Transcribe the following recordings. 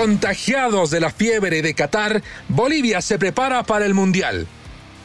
Contagiados de la fiebre de Qatar, Bolivia se prepara para el Mundial.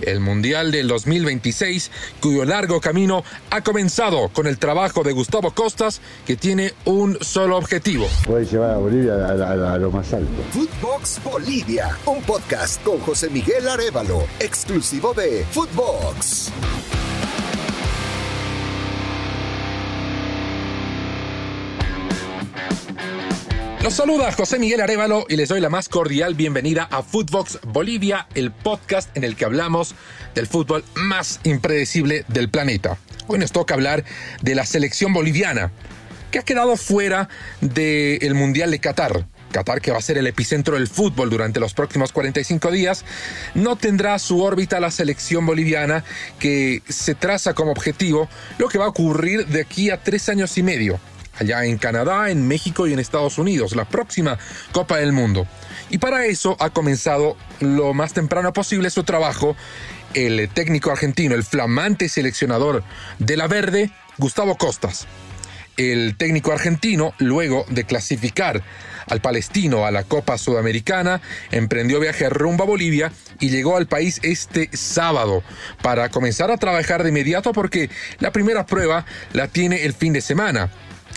El Mundial del 2026, cuyo largo camino ha comenzado con el trabajo de Gustavo Costas, que tiene un solo objetivo. Puede llevar a Bolivia a, a lo más alto. Footbox Bolivia, un podcast con José Miguel Arevalo, exclusivo de Footbox. Los saluda José Miguel Arevalo y les doy la más cordial bienvenida a Footbox Bolivia, el podcast en el que hablamos del fútbol más impredecible del planeta. Hoy nos toca hablar de la selección boliviana, que ha quedado fuera del Mundial de Qatar. Qatar, que va a ser el epicentro del fútbol durante los próximos 45 días, no tendrá su órbita la selección boliviana que se traza como objetivo lo que va a ocurrir de aquí a tres años y medio allá en Canadá, en México y en Estados Unidos, la próxima Copa del Mundo. Y para eso ha comenzado lo más temprano posible su trabajo el técnico argentino, el flamante seleccionador de la Verde, Gustavo Costas. El técnico argentino, luego de clasificar al palestino a la Copa Sudamericana, emprendió viaje rumbo a Bolivia y llegó al país este sábado para comenzar a trabajar de inmediato porque la primera prueba la tiene el fin de semana.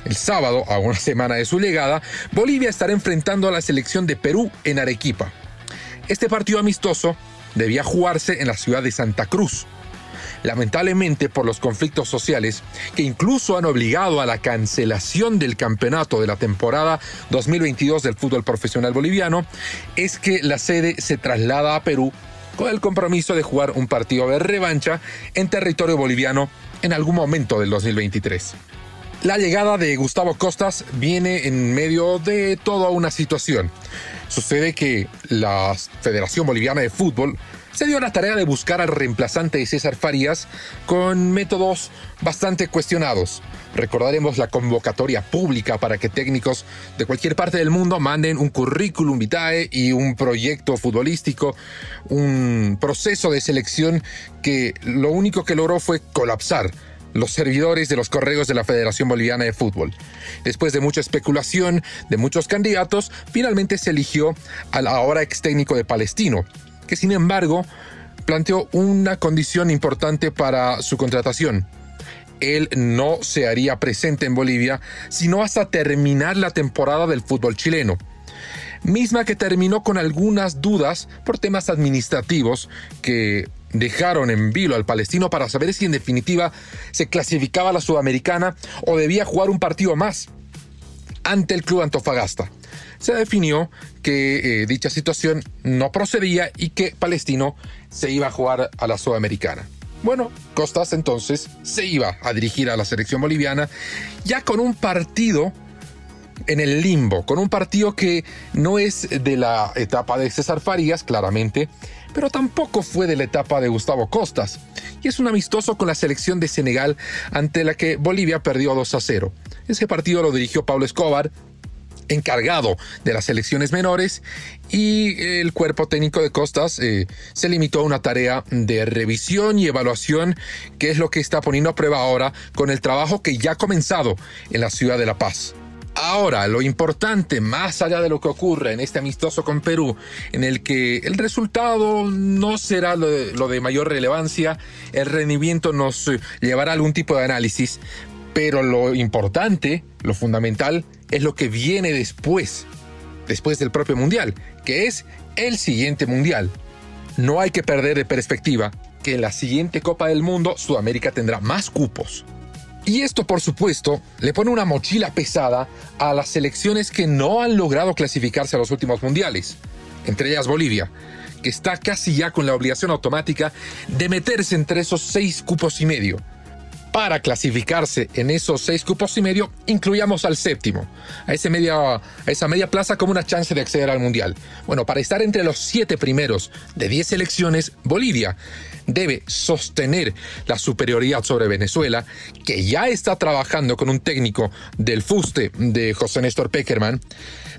El sábado, a una semana de su llegada, Bolivia estará enfrentando a la selección de Perú en Arequipa. Este partido amistoso debía jugarse en la ciudad de Santa Cruz. Lamentablemente por los conflictos sociales que incluso han obligado a la cancelación del campeonato de la temporada 2022 del fútbol profesional boliviano, es que la sede se traslada a Perú con el compromiso de jugar un partido de revancha en territorio boliviano en algún momento del 2023. La llegada de Gustavo Costas viene en medio de toda una situación. Sucede que la Federación Boliviana de Fútbol se dio la tarea de buscar al reemplazante de César Farías con métodos bastante cuestionados. Recordaremos la convocatoria pública para que técnicos de cualquier parte del mundo manden un currículum vitae y un proyecto futbolístico, un proceso de selección que lo único que logró fue colapsar los servidores de los correos de la Federación Boliviana de Fútbol. Después de mucha especulación de muchos candidatos, finalmente se eligió al ahora ex técnico de Palestino, que sin embargo planteó una condición importante para su contratación. Él no se haría presente en Bolivia sino hasta terminar la temporada del fútbol chileno misma que terminó con algunas dudas por temas administrativos que dejaron en vilo al palestino para saber si en definitiva se clasificaba a la sudamericana o debía jugar un partido más ante el club Antofagasta. Se definió que eh, dicha situación no procedía y que Palestino se iba a jugar a la sudamericana. Bueno, Costas entonces se iba a dirigir a la selección boliviana ya con un partido en el limbo, con un partido que no es de la etapa de César Farías, claramente, pero tampoco fue de la etapa de Gustavo Costas, y es un amistoso con la selección de Senegal ante la que Bolivia perdió 2 a 0. Ese partido lo dirigió Pablo Escobar, encargado de las selecciones menores y el cuerpo técnico de Costas eh, se limitó a una tarea de revisión y evaluación que es lo que está poniendo a prueba ahora con el trabajo que ya ha comenzado en la ciudad de La Paz. Ahora, lo importante, más allá de lo que ocurre en este amistoso con Perú, en el que el resultado no será lo de, mayor relevancia, el rendimiento nos llevará a algún tipo de análisis, pero lo importante, lo fundamental, es lo que viene después, después del propio Mundial, que es el siguiente Mundial. No hay que perder de perspectiva que en la siguiente Copa del Mundo Sudamérica tendrá más cupos. Y esto, por supuesto, le pone una mochila pesada a las selecciones que no han logrado clasificarse a los últimos mundiales, entre ellas Bolivia, que está casi ya con la obligación automática de meterse entre esos seis cupos y medio. Para clasificarse en esos seis cupos y medio, incluyamos al séptimo, a, media, a esa media plaza como una chance de acceder al Mundial. Bueno, para estar entre los siete primeros de diez selecciones, Bolivia debe sostener la superioridad sobre Venezuela, que ya está trabajando con un técnico del fuste de José Néstor Peckerman,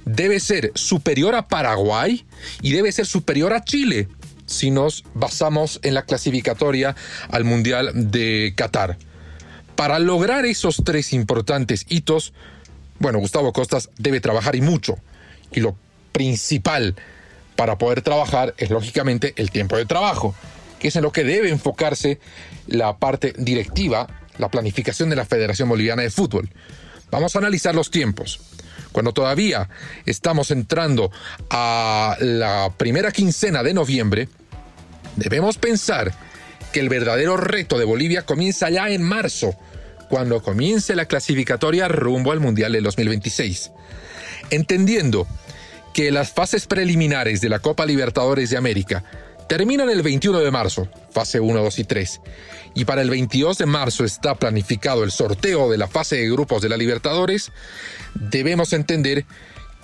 debe ser superior a Paraguay y debe ser superior a Chile si nos basamos en la clasificatoria al Mundial de Qatar. Para lograr esos tres importantes hitos, bueno, Gustavo Costas debe trabajar y mucho. Y lo principal para poder trabajar es lógicamente el tiempo de trabajo, que es en lo que debe enfocarse la parte directiva, la planificación de la Federación Boliviana de Fútbol. Vamos a analizar los tiempos. Cuando todavía estamos entrando a la primera quincena de noviembre, debemos pensar que el verdadero reto de Bolivia comienza ya en marzo, cuando comience la clasificatoria rumbo al Mundial del 2026. Entendiendo que las fases preliminares de la Copa Libertadores de América terminan el 21 de marzo, fase 1, 2 y 3, y para el 22 de marzo está planificado el sorteo de la fase de grupos de la Libertadores, debemos entender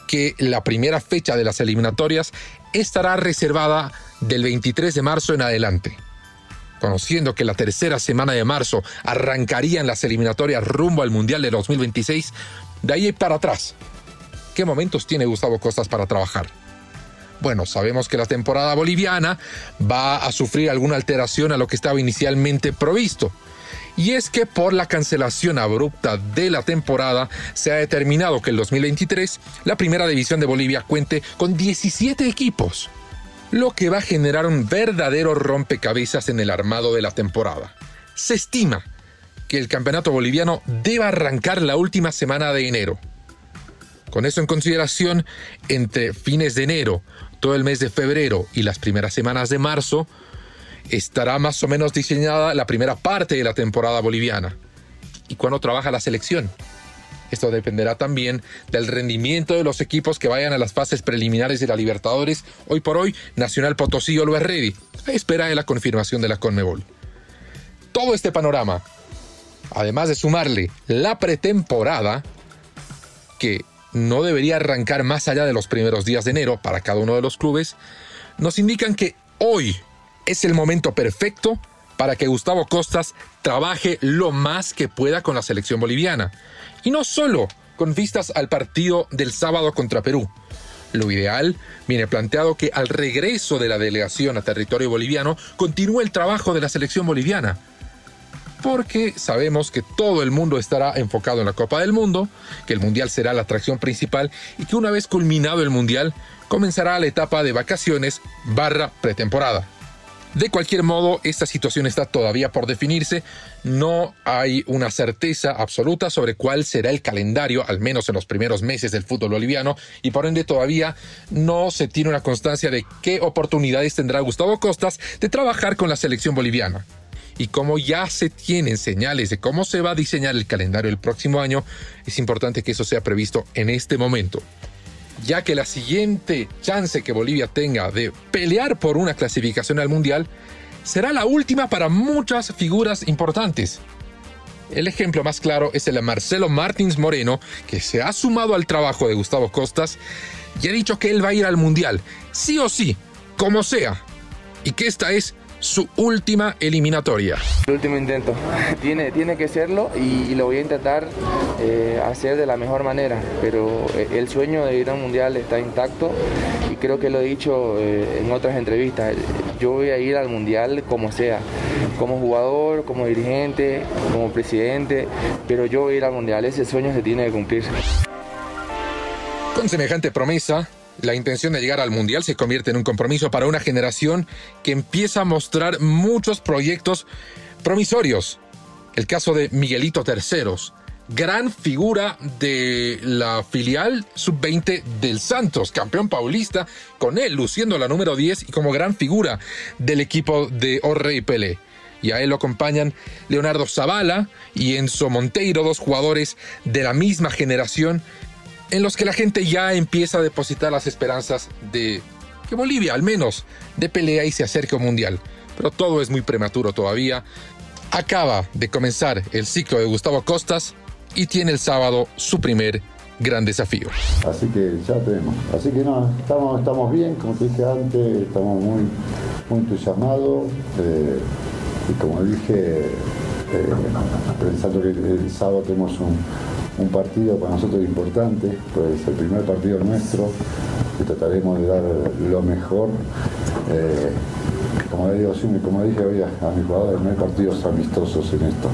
que la primera fecha de las eliminatorias estará reservada del 23 de marzo en adelante. Conociendo que la tercera semana de marzo arrancarían las eliminatorias rumbo al Mundial de 2026, de ahí para atrás. ¿Qué momentos tiene Gustavo Costas para trabajar? Bueno, sabemos que la temporada boliviana va a sufrir alguna alteración a lo que estaba inicialmente provisto. Y es que por la cancelación abrupta de la temporada se ha determinado que el 2023 la primera división de Bolivia cuente con 17 equipos, lo que va a generar un verdadero rompecabezas en el armado de la temporada. Se estima que el campeonato boliviano deba arrancar la última semana de enero. Con eso en consideración, entre fines de enero, todo el mes de febrero y las primeras semanas de marzo, estará más o menos diseñada la primera parte de la temporada boliviana. ¿Y cuándo trabaja la selección? Esto dependerá también del rendimiento de los equipos que vayan a las fases preliminares de la Libertadores. Hoy por hoy, Nacional Potosí lo es ready, a espera de la confirmación de la Conmebol. Todo este panorama, además de sumarle la pretemporada, que no debería arrancar más allá de los primeros días de enero para cada uno de los clubes, nos indican que hoy es el momento perfecto para que Gustavo Costas trabaje lo más que pueda con la selección boliviana. Y no solo con vistas al partido del sábado contra Perú. Lo ideal viene planteado que al regreso de la delegación a territorio boliviano continúe el trabajo de la selección boliviana porque sabemos que todo el mundo estará enfocado en la Copa del Mundo, que el Mundial será la atracción principal y que una vez culminado el Mundial comenzará la etapa de vacaciones barra pretemporada. De cualquier modo, esta situación está todavía por definirse. No hay una certeza absoluta sobre cuál será el calendario, al menos en los primeros meses del fútbol boliviano, y por ende todavía no se tiene una constancia de qué oportunidades tendrá Gustavo Costas de trabajar con la selección boliviana y como ya se tienen señales de cómo se va a diseñar el calendario el próximo año, es importante que eso sea previsto en este momento. Ya que la siguiente chance que Bolivia tenga de pelear por una clasificación al Mundial será la última para muchas figuras importantes. El ejemplo más claro es el de Marcelo Martins Moreno, que se ha sumado al trabajo de Gustavo Costas y ha dicho que él va a ir al Mundial, sí o sí, como sea, y que esta es su última eliminatoria. El último intento. Tiene, tiene que serlo y, lo voy a intentar eh, hacer de la mejor manera, pero eh, el sueño de ir a un mundial está intacto y creo que lo he dicho eh, en otras entrevistas. Yo voy a ir al mundial como sea, como jugador, como dirigente, como presidente, pero yo voy a ir al mundial. Ese sueño se tiene que cumplir. Con semejante promesa, la intención de llegar al Mundial se convierte en un compromiso para una generación que empieza a mostrar muchos proyectos promisorios. El caso de Miguelito Terceros, gran figura de la filial sub-20 del Santos, campeón paulista, con él luciendo la número 10 y como gran figura del equipo de Orrey Pelé. Y a él lo acompañan Leonardo Zavala y Enzo Monteiro, dos jugadores de la misma generación en los que la gente ya empieza a depositar las esperanzas de que Bolivia al menos de pelea y se acerque al mundial. Pero todo es muy prematuro todavía. Acaba de comenzar el ciclo de Gustavo Costas y tiene el sábado su primer gran desafío. Así que ya tenemos. Así que no, estamos, estamos bien, como te dije antes, estamos muy, muy entusiasmados. Eh, y como dije, eh, pensando que el sábado tenemos un, un partido para nosotros importante, pues el primer partido nuestro, y trataremos de dar lo mejor. Eh, como, digo, como dije hoy a, mis jugadores, no hay partidos amistosos en esto.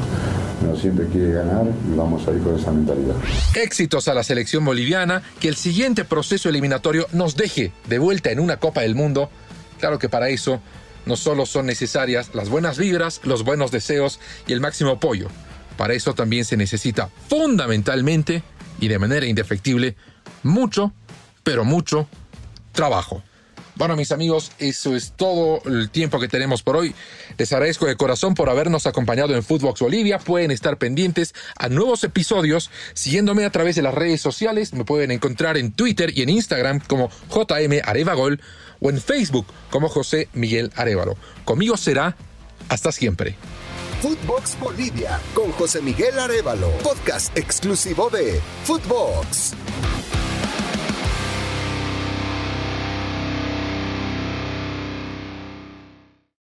uno siempre quiere ganar y vamos a ir con esa mentalidad. Éxitos a la selección boliviana, que el siguiente proceso eliminatorio nos deje de vuelta en una Copa del Mundo. Claro que para eso no solo son necesarias las buenas vibras, los buenos deseos y el máximo apoyo. Para eso también se necesita fundamentalmente y de manera indefectible mucho, pero mucho trabajo. Bueno, mis amigos, eso es todo el tiempo que tenemos por hoy. Les agradezco de corazón por habernos acompañado en Footbox Bolivia. Pueden estar pendientes a nuevos episodios siguiéndome a través de las redes sociales. Me pueden encontrar en Twitter y en Instagram como JM Arevagol o en Facebook como José Miguel Arevalo. Conmigo será hasta siempre. Footbox Bolivia con José Miguel Arevalo, podcast exclusivo de Footbox.